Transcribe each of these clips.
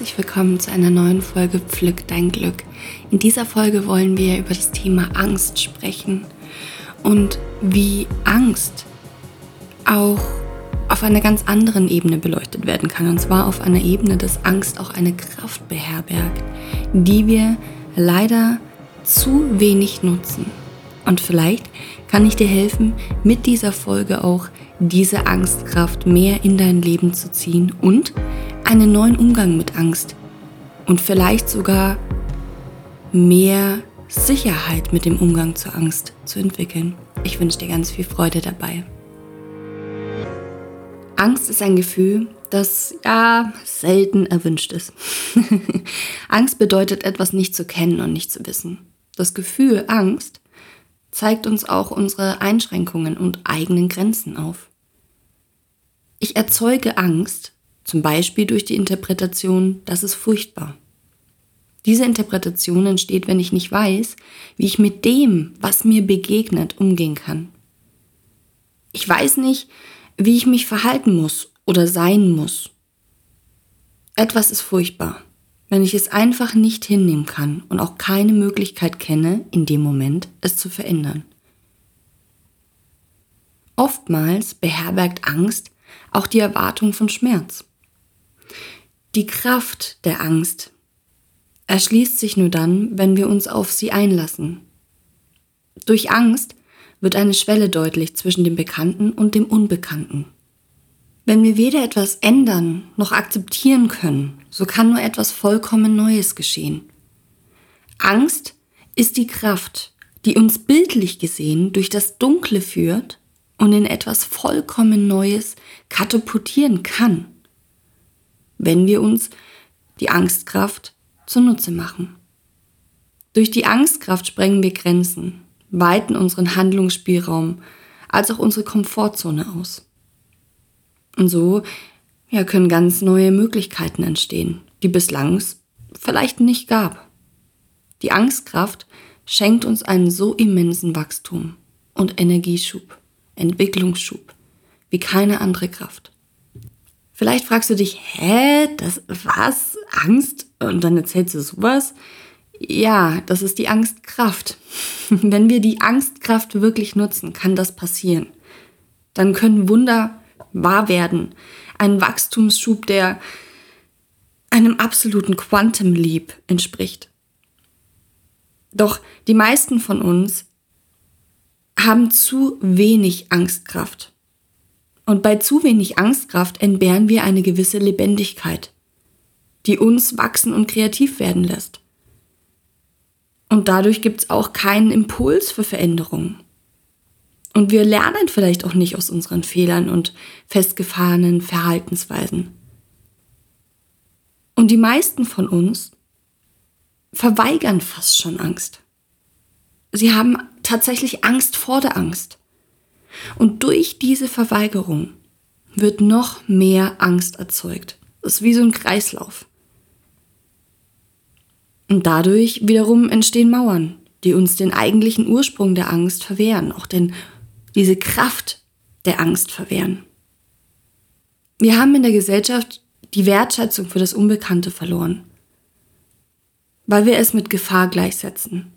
herzlich willkommen zu einer neuen Folge Pflück dein Glück. In dieser Folge wollen wir über das Thema Angst sprechen und wie Angst auch auf einer ganz anderen Ebene beleuchtet werden kann. Und zwar auf einer Ebene, dass Angst auch eine Kraft beherbergt, die wir leider zu wenig nutzen. Und vielleicht kann ich dir helfen, mit dieser Folge auch diese Angstkraft mehr in dein Leben zu ziehen und einen neuen Umgang mit Angst und vielleicht sogar mehr Sicherheit mit dem Umgang zur Angst zu entwickeln. Ich wünsche dir ganz viel Freude dabei. Angst ist ein Gefühl, das ja selten erwünscht ist. Angst bedeutet etwas nicht zu kennen und nicht zu wissen. Das Gefühl Angst zeigt uns auch unsere Einschränkungen und eigenen Grenzen auf. Ich erzeuge Angst, zum Beispiel durch die Interpretation, das ist furchtbar. Diese Interpretation entsteht, wenn ich nicht weiß, wie ich mit dem, was mir begegnet, umgehen kann. Ich weiß nicht, wie ich mich verhalten muss oder sein muss. Etwas ist furchtbar, wenn ich es einfach nicht hinnehmen kann und auch keine Möglichkeit kenne, in dem Moment es zu verändern. Oftmals beherbergt Angst auch die Erwartung von Schmerz. Die Kraft der Angst erschließt sich nur dann, wenn wir uns auf sie einlassen. Durch Angst wird eine Schwelle deutlich zwischen dem Bekannten und dem Unbekannten. Wenn wir weder etwas ändern noch akzeptieren können, so kann nur etwas vollkommen Neues geschehen. Angst ist die Kraft, die uns bildlich gesehen durch das Dunkle führt und in etwas vollkommen Neues katapultieren kann wenn wir uns die Angstkraft zunutze machen. Durch die Angstkraft sprengen wir Grenzen, weiten unseren Handlungsspielraum als auch unsere Komfortzone aus. Und so ja, können ganz neue Möglichkeiten entstehen, die bislang es vielleicht nicht gab. Die Angstkraft schenkt uns einen so immensen Wachstum und Energieschub, Entwicklungsschub wie keine andere Kraft. Vielleicht fragst du dich, hä, das was? Angst? Und dann erzählst du sowas? Ja, das ist die Angstkraft. Wenn wir die Angstkraft wirklich nutzen, kann das passieren. Dann können Wunder wahr werden. Ein Wachstumsschub, der einem absoluten Quantum Leap entspricht. Doch die meisten von uns haben zu wenig Angstkraft. Und bei zu wenig Angstkraft entbehren wir eine gewisse Lebendigkeit, die uns wachsen und kreativ werden lässt. Und dadurch gibt es auch keinen Impuls für Veränderung. Und wir lernen vielleicht auch nicht aus unseren Fehlern und festgefahrenen Verhaltensweisen. Und die meisten von uns verweigern fast schon Angst. Sie haben tatsächlich Angst vor der Angst. Und durch diese Verweigerung wird noch mehr Angst erzeugt. Das ist wie so ein Kreislauf. Und dadurch wiederum entstehen Mauern, die uns den eigentlichen Ursprung der Angst verwehren, auch denn diese Kraft der Angst verwehren. Wir haben in der Gesellschaft die Wertschätzung für das Unbekannte verloren, weil wir es mit Gefahr gleichsetzen.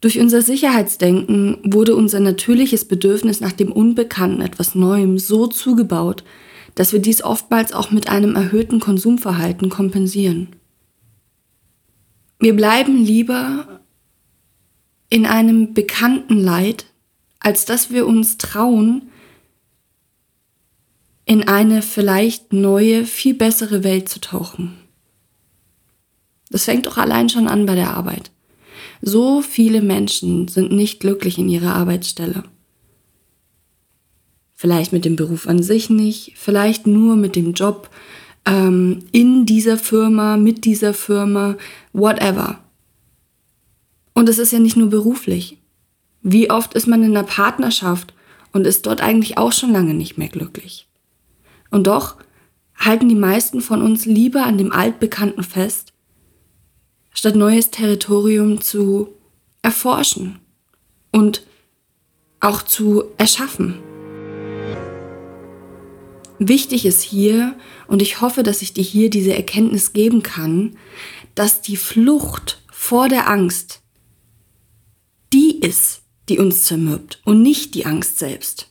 Durch unser Sicherheitsdenken wurde unser natürliches Bedürfnis nach dem Unbekannten, etwas Neuem, so zugebaut, dass wir dies oftmals auch mit einem erhöhten Konsumverhalten kompensieren. Wir bleiben lieber in einem bekannten Leid, als dass wir uns trauen, in eine vielleicht neue, viel bessere Welt zu tauchen. Das fängt doch allein schon an bei der Arbeit. So viele Menschen sind nicht glücklich in ihrer Arbeitsstelle. Vielleicht mit dem Beruf an sich nicht, vielleicht nur mit dem Job ähm, in dieser Firma, mit dieser Firma, whatever. Und es ist ja nicht nur beruflich. Wie oft ist man in einer Partnerschaft und ist dort eigentlich auch schon lange nicht mehr glücklich? Und doch halten die meisten von uns lieber an dem Altbekannten fest, statt neues Territorium zu erforschen und auch zu erschaffen. wichtig ist hier, und ich hoffe, dass ich dir hier diese Erkenntnis geben kann, dass die Flucht vor der Angst die ist, die uns zermürbt und nicht die Angst selbst.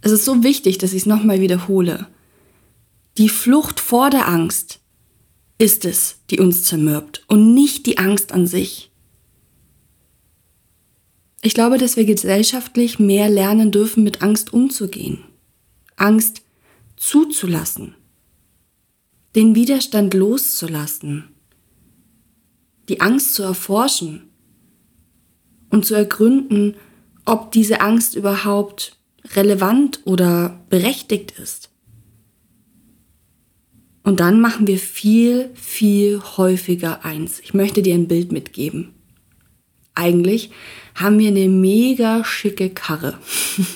Es ist so wichtig, dass ich es nochmal wiederhole. Die Flucht vor der Angst ist es, die uns zermürbt und nicht die Angst an sich. Ich glaube, dass wir gesellschaftlich mehr lernen dürfen, mit Angst umzugehen. Angst zuzulassen. Den Widerstand loszulassen. Die Angst zu erforschen und zu ergründen, ob diese Angst überhaupt relevant oder berechtigt ist. Und dann machen wir viel, viel häufiger eins. Ich möchte dir ein Bild mitgeben. Eigentlich haben wir eine mega schicke Karre.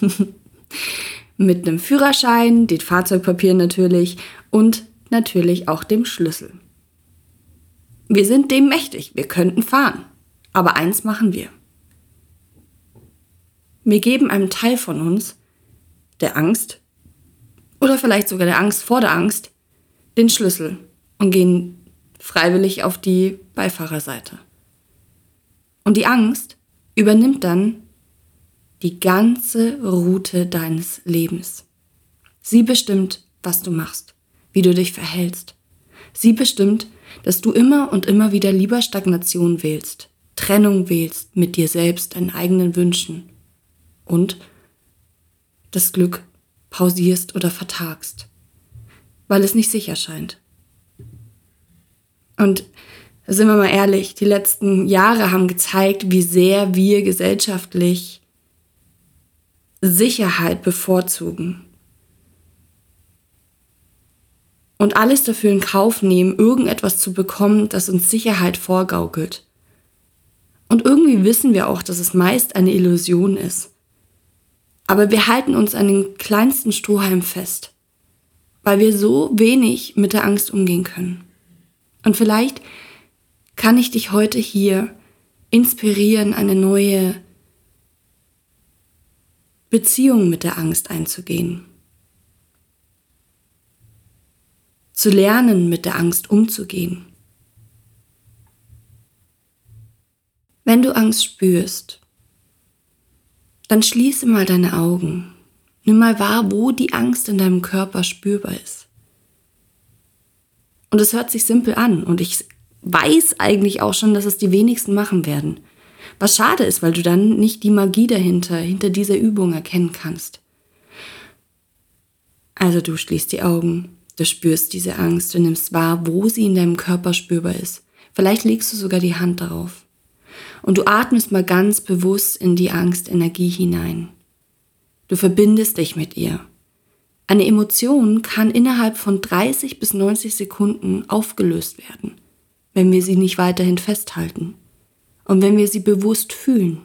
Mit einem Führerschein, den Fahrzeugpapieren natürlich und natürlich auch dem Schlüssel. Wir sind dem mächtig, wir könnten fahren. Aber eins machen wir. Wir geben einem Teil von uns, der Angst, oder vielleicht sogar der Angst vor der Angst, den Schlüssel und gehen freiwillig auf die Beifahrerseite. Und die Angst übernimmt dann die ganze Route deines Lebens. Sie bestimmt, was du machst, wie du dich verhältst. Sie bestimmt, dass du immer und immer wieder lieber Stagnation wählst, Trennung wählst mit dir selbst, deinen eigenen Wünschen und das Glück pausierst oder vertagst, weil es nicht sicher scheint. Und sind wir mal ehrlich, die letzten Jahre haben gezeigt, wie sehr wir gesellschaftlich Sicherheit bevorzugen. Und alles dafür in Kauf nehmen, irgendetwas zu bekommen, das uns Sicherheit vorgaukelt. Und irgendwie wissen wir auch, dass es meist eine Illusion ist. Aber wir halten uns an den kleinsten Strohhalm fest, weil wir so wenig mit der Angst umgehen können. Und vielleicht kann ich dich heute hier inspirieren, eine neue Beziehung mit der Angst einzugehen. Zu lernen, mit der Angst umzugehen. Wenn du Angst spürst, dann schließe mal deine Augen. Nimm mal wahr, wo die Angst in deinem Körper spürbar ist. Und es hört sich simpel an und ich weiß eigentlich auch schon, dass es die wenigsten machen werden. Was schade ist, weil du dann nicht die Magie dahinter, hinter dieser Übung erkennen kannst. Also du schließt die Augen, du spürst diese Angst, du nimmst wahr, wo sie in deinem Körper spürbar ist. Vielleicht legst du sogar die Hand darauf. Und du atmest mal ganz bewusst in die Angstenergie hinein. Du verbindest dich mit ihr. Eine Emotion kann innerhalb von 30 bis 90 Sekunden aufgelöst werden, wenn wir sie nicht weiterhin festhalten und wenn wir sie bewusst fühlen.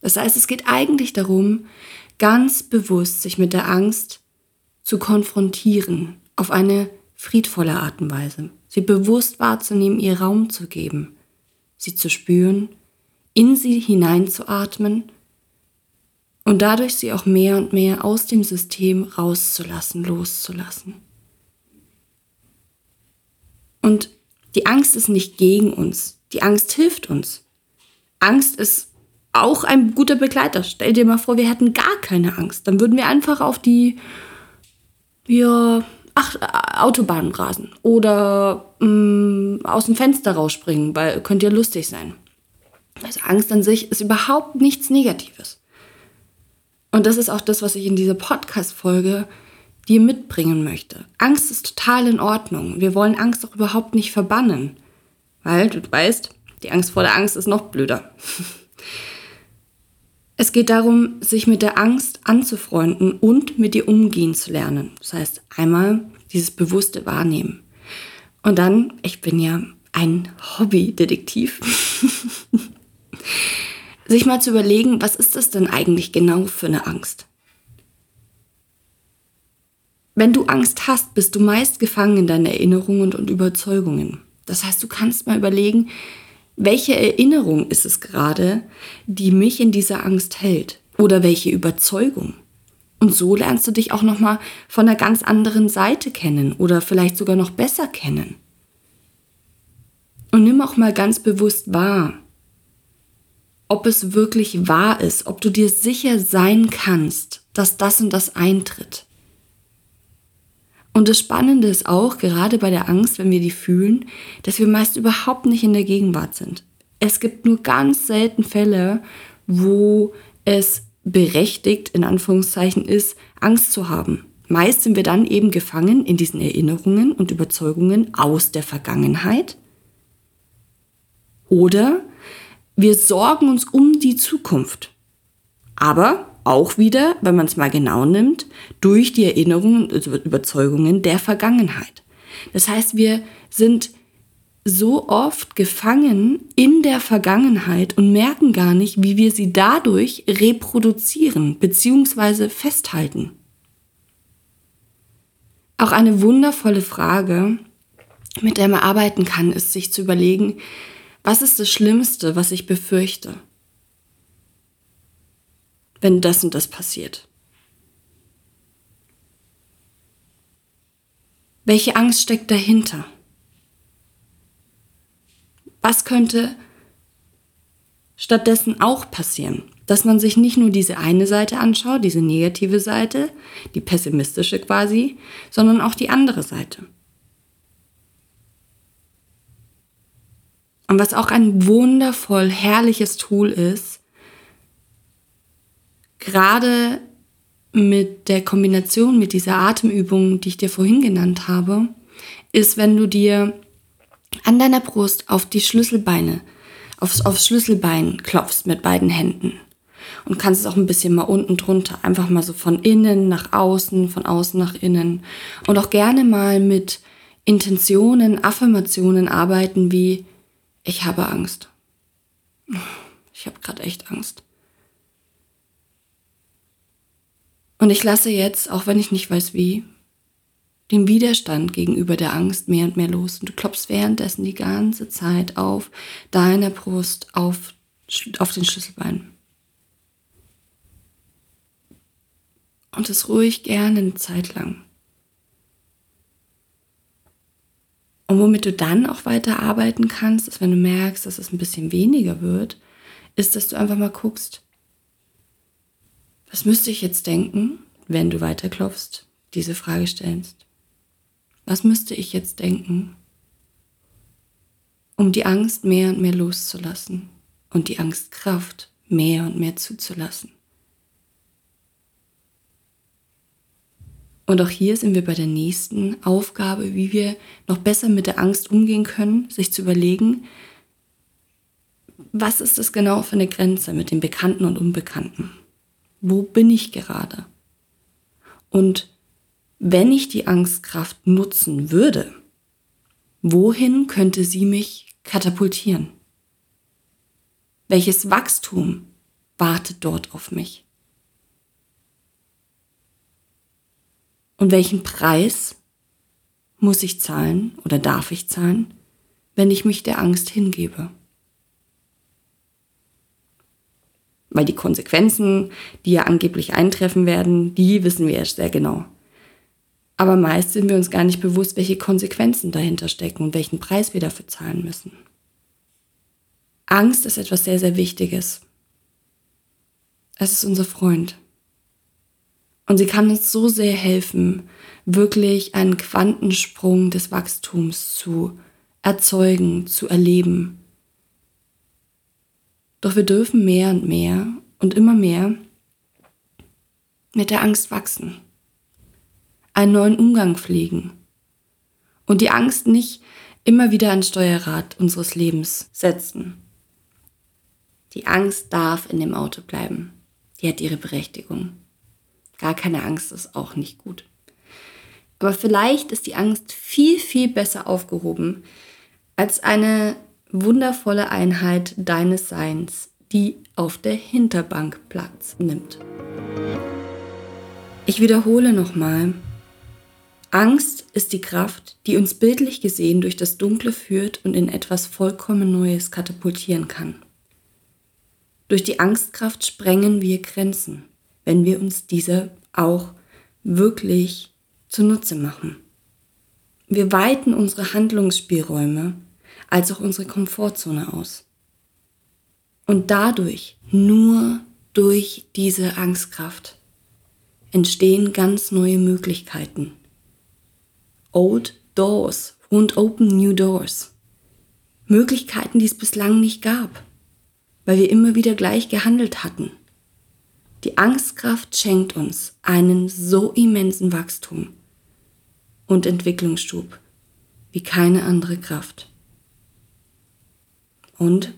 Das heißt, es geht eigentlich darum, ganz bewusst sich mit der Angst zu konfrontieren, auf eine friedvolle Art und Weise, sie bewusst wahrzunehmen, ihr Raum zu geben sie zu spüren, in sie hineinzuatmen und dadurch sie auch mehr und mehr aus dem System rauszulassen, loszulassen. Und die Angst ist nicht gegen uns, die Angst hilft uns. Angst ist auch ein guter Begleiter. Stell dir mal vor, wir hätten gar keine Angst. Dann würden wir einfach auf die ja, ach, Autobahn rasen oder mh, mm, aus dem Fenster rausspringen, weil könnte ja lustig sein. Also Angst an sich ist überhaupt nichts Negatives. Und das ist auch das, was ich in dieser Podcast-Folge dir mitbringen möchte. Angst ist total in Ordnung. Wir wollen Angst auch überhaupt nicht verbannen. Weil, du weißt, die Angst vor der Angst ist noch blöder. Es geht darum, sich mit der Angst anzufreunden und mit ihr umgehen zu lernen. Das heißt, einmal dieses bewusste Wahrnehmen. Und dann, ich bin ja ein Hobbydetektiv, sich mal zu überlegen, was ist das denn eigentlich genau für eine Angst? Wenn du Angst hast, bist du meist gefangen in deinen Erinnerungen und Überzeugungen. Das heißt, du kannst mal überlegen, welche Erinnerung ist es gerade, die mich in dieser Angst hält? Oder welche Überzeugung? Und so lernst du dich auch noch mal von einer ganz anderen Seite kennen oder vielleicht sogar noch besser kennen. Und nimm auch mal ganz bewusst wahr, ob es wirklich wahr ist, ob du dir sicher sein kannst, dass das und das eintritt. Und das Spannende ist auch, gerade bei der Angst, wenn wir die fühlen, dass wir meist überhaupt nicht in der Gegenwart sind. Es gibt nur ganz selten Fälle, wo es berechtigt, in Anführungszeichen, ist, Angst zu haben. Meist sind wir dann eben gefangen in diesen Erinnerungen und Überzeugungen aus der Vergangenheit. Oder wir sorgen uns um die Zukunft. Aber auch wieder, wenn man es mal genau nimmt, durch die Erinnerungen und Überzeugungen der Vergangenheit. Das heißt, wir sind so oft gefangen in der Vergangenheit und merken gar nicht, wie wir sie dadurch reproduzieren bzw. festhalten. Auch eine wundervolle Frage, mit der man arbeiten kann, ist sich zu überlegen, was ist das Schlimmste, was ich befürchte? Wenn das und das passiert? Welche Angst steckt dahinter? Was könnte stattdessen auch passieren? Dass man sich nicht nur diese eine Seite anschaut, diese negative Seite, die pessimistische quasi, sondern auch die andere Seite. Und was auch ein wundervoll herrliches Tool ist, gerade mit der Kombination mit dieser Atemübung, die ich dir vorhin genannt habe, ist, wenn du dir an deiner Brust auf die Schlüsselbeine, aufs, aufs Schlüsselbein klopfst mit beiden Händen. Und kannst es auch ein bisschen mal unten drunter, einfach mal so von innen nach außen, von außen nach innen. Und auch gerne mal mit Intentionen, Affirmationen arbeiten wie, ich habe Angst. Ich habe gerade echt Angst. Und ich lasse jetzt, auch wenn ich nicht weiß wie, den Widerstand gegenüber der Angst mehr und mehr los. Und du klopfst währenddessen die ganze Zeit auf deiner Brust, auf, auf den Schlüsselbein. Und es ruhig gerne eine Zeit lang. Und womit du dann auch weiter arbeiten kannst, ist, wenn du merkst, dass es ein bisschen weniger wird, ist, dass du einfach mal guckst, was müsste ich jetzt denken, wenn du weiterklopfst, diese Frage stellst? Was müsste ich jetzt denken, um die Angst mehr und mehr loszulassen und die Angstkraft mehr und mehr zuzulassen? Und auch hier sind wir bei der nächsten Aufgabe, wie wir noch besser mit der Angst umgehen können, sich zu überlegen, was ist das genau für eine Grenze mit dem Bekannten und Unbekannten? Wo bin ich gerade? Und wenn ich die Angstkraft nutzen würde, wohin könnte sie mich katapultieren? Welches Wachstum wartet dort auf mich? Und welchen Preis muss ich zahlen oder darf ich zahlen, wenn ich mich der Angst hingebe? Weil die Konsequenzen, die ja angeblich eintreffen werden, die wissen wir erst sehr genau. Aber meist sind wir uns gar nicht bewusst, welche Konsequenzen dahinter stecken und welchen Preis wir dafür zahlen müssen. Angst ist etwas sehr, sehr Wichtiges. Es ist unser Freund. Und sie kann uns so sehr helfen, wirklich einen Quantensprung des Wachstums zu erzeugen, zu erleben. Doch wir dürfen mehr und mehr und immer mehr mit der Angst wachsen, einen neuen Umgang pflegen und die Angst nicht immer wieder ans Steuerrad unseres Lebens setzen. Die Angst darf in dem Auto bleiben. Die hat ihre Berechtigung. Gar keine Angst ist auch nicht gut. Aber vielleicht ist die Angst viel, viel besser aufgehoben als eine wundervolle Einheit deines Seins, die auf der Hinterbank Platz nimmt. Ich wiederhole nochmal. Angst ist die Kraft, die uns bildlich gesehen durch das Dunkle führt und in etwas vollkommen Neues katapultieren kann. Durch die Angstkraft sprengen wir Grenzen, wenn wir uns dieser auch wirklich zunutze machen. Wir weiten unsere Handlungsspielräume als auch unsere Komfortzone aus. Und dadurch, nur durch diese Angstkraft, entstehen ganz neue Möglichkeiten. Old Doors und Open New Doors. Möglichkeiten, die es bislang nicht gab, weil wir immer wieder gleich gehandelt hatten. Die Angstkraft schenkt uns einen so immensen Wachstum und Entwicklungsschub wie keine andere Kraft. Und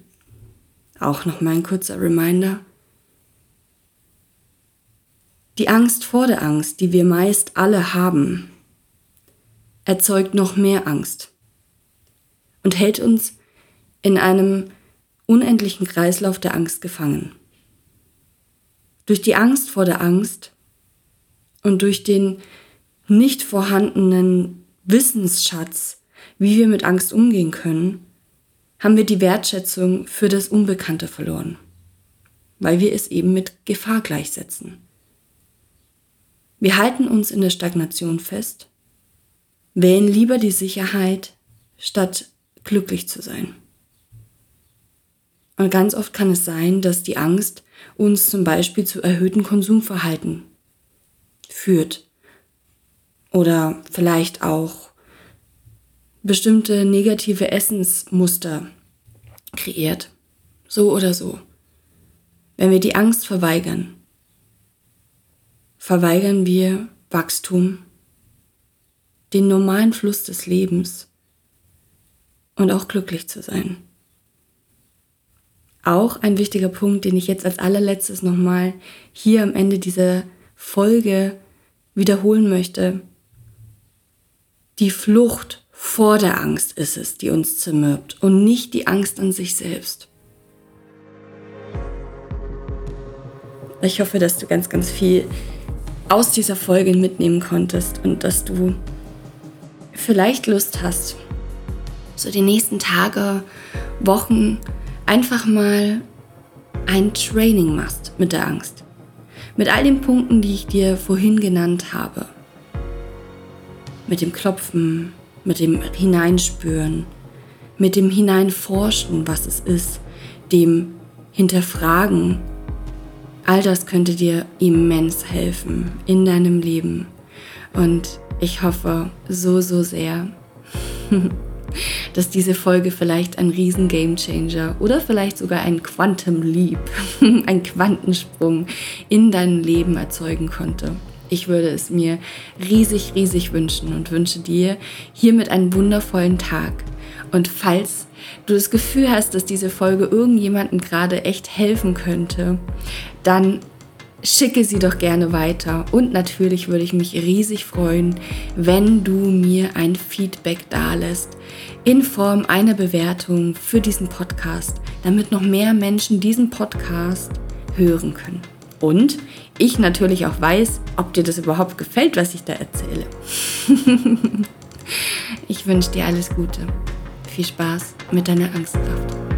auch noch mal ein kurzer Reminder. Die Angst vor der Angst, die wir meist alle haben, erzeugt noch mehr Angst und hält uns in einem unendlichen Kreislauf der Angst gefangen. Durch die Angst vor der Angst und durch den nicht vorhandenen Wissensschatz, wie wir mit Angst umgehen können, haben wir die Wertschätzung für das Unbekannte verloren, weil wir es eben mit Gefahr gleichsetzen. Wir halten uns in der Stagnation fest, wählen lieber die Sicherheit, statt glücklich zu sein. Und ganz oft kann es sein, dass die Angst uns zum Beispiel zu erhöhten Konsumverhalten führt. Oder vielleicht auch bestimmte negative Essensmuster kreiert. So oder so. Wenn wir die Angst verweigern, verweigern wir Wachstum, den normalen Fluss des Lebens und auch glücklich zu sein. Auch ein wichtiger Punkt, den ich jetzt als allerletztes nochmal hier am Ende dieser Folge wiederholen möchte. Die Flucht vor der Angst ist es, die uns zermürbt und nicht die Angst an sich selbst. Ich hoffe, dass du ganz, ganz viel aus dieser Folge mitnehmen konntest und dass du vielleicht Lust hast, so die nächsten Tage, Wochen einfach mal ein Training machst mit der Angst. Mit all den Punkten, die ich dir vorhin genannt habe. Mit dem Klopfen, mit dem Hineinspüren, mit dem Hineinforschen, was es ist, dem Hinterfragen. All das könnte dir immens helfen in deinem Leben. Und ich hoffe so, so sehr, dass diese Folge vielleicht ein riesen Gamechanger oder vielleicht sogar ein Quantum Leap, ein Quantensprung in dein Leben erzeugen konnte. Ich würde es mir riesig, riesig wünschen und wünsche dir hiermit einen wundervollen Tag. Und falls du das Gefühl hast, dass diese Folge irgendjemandem gerade echt helfen könnte, dann schicke sie doch gerne weiter. Und natürlich würde ich mich riesig freuen, wenn du mir ein Feedback dalässt in Form einer Bewertung für diesen Podcast, damit noch mehr Menschen diesen Podcast hören können. Und ich natürlich auch weiß, ob dir das überhaupt gefällt, was ich da erzähle. ich wünsche dir alles Gute. Viel Spaß mit deiner Angstkraft.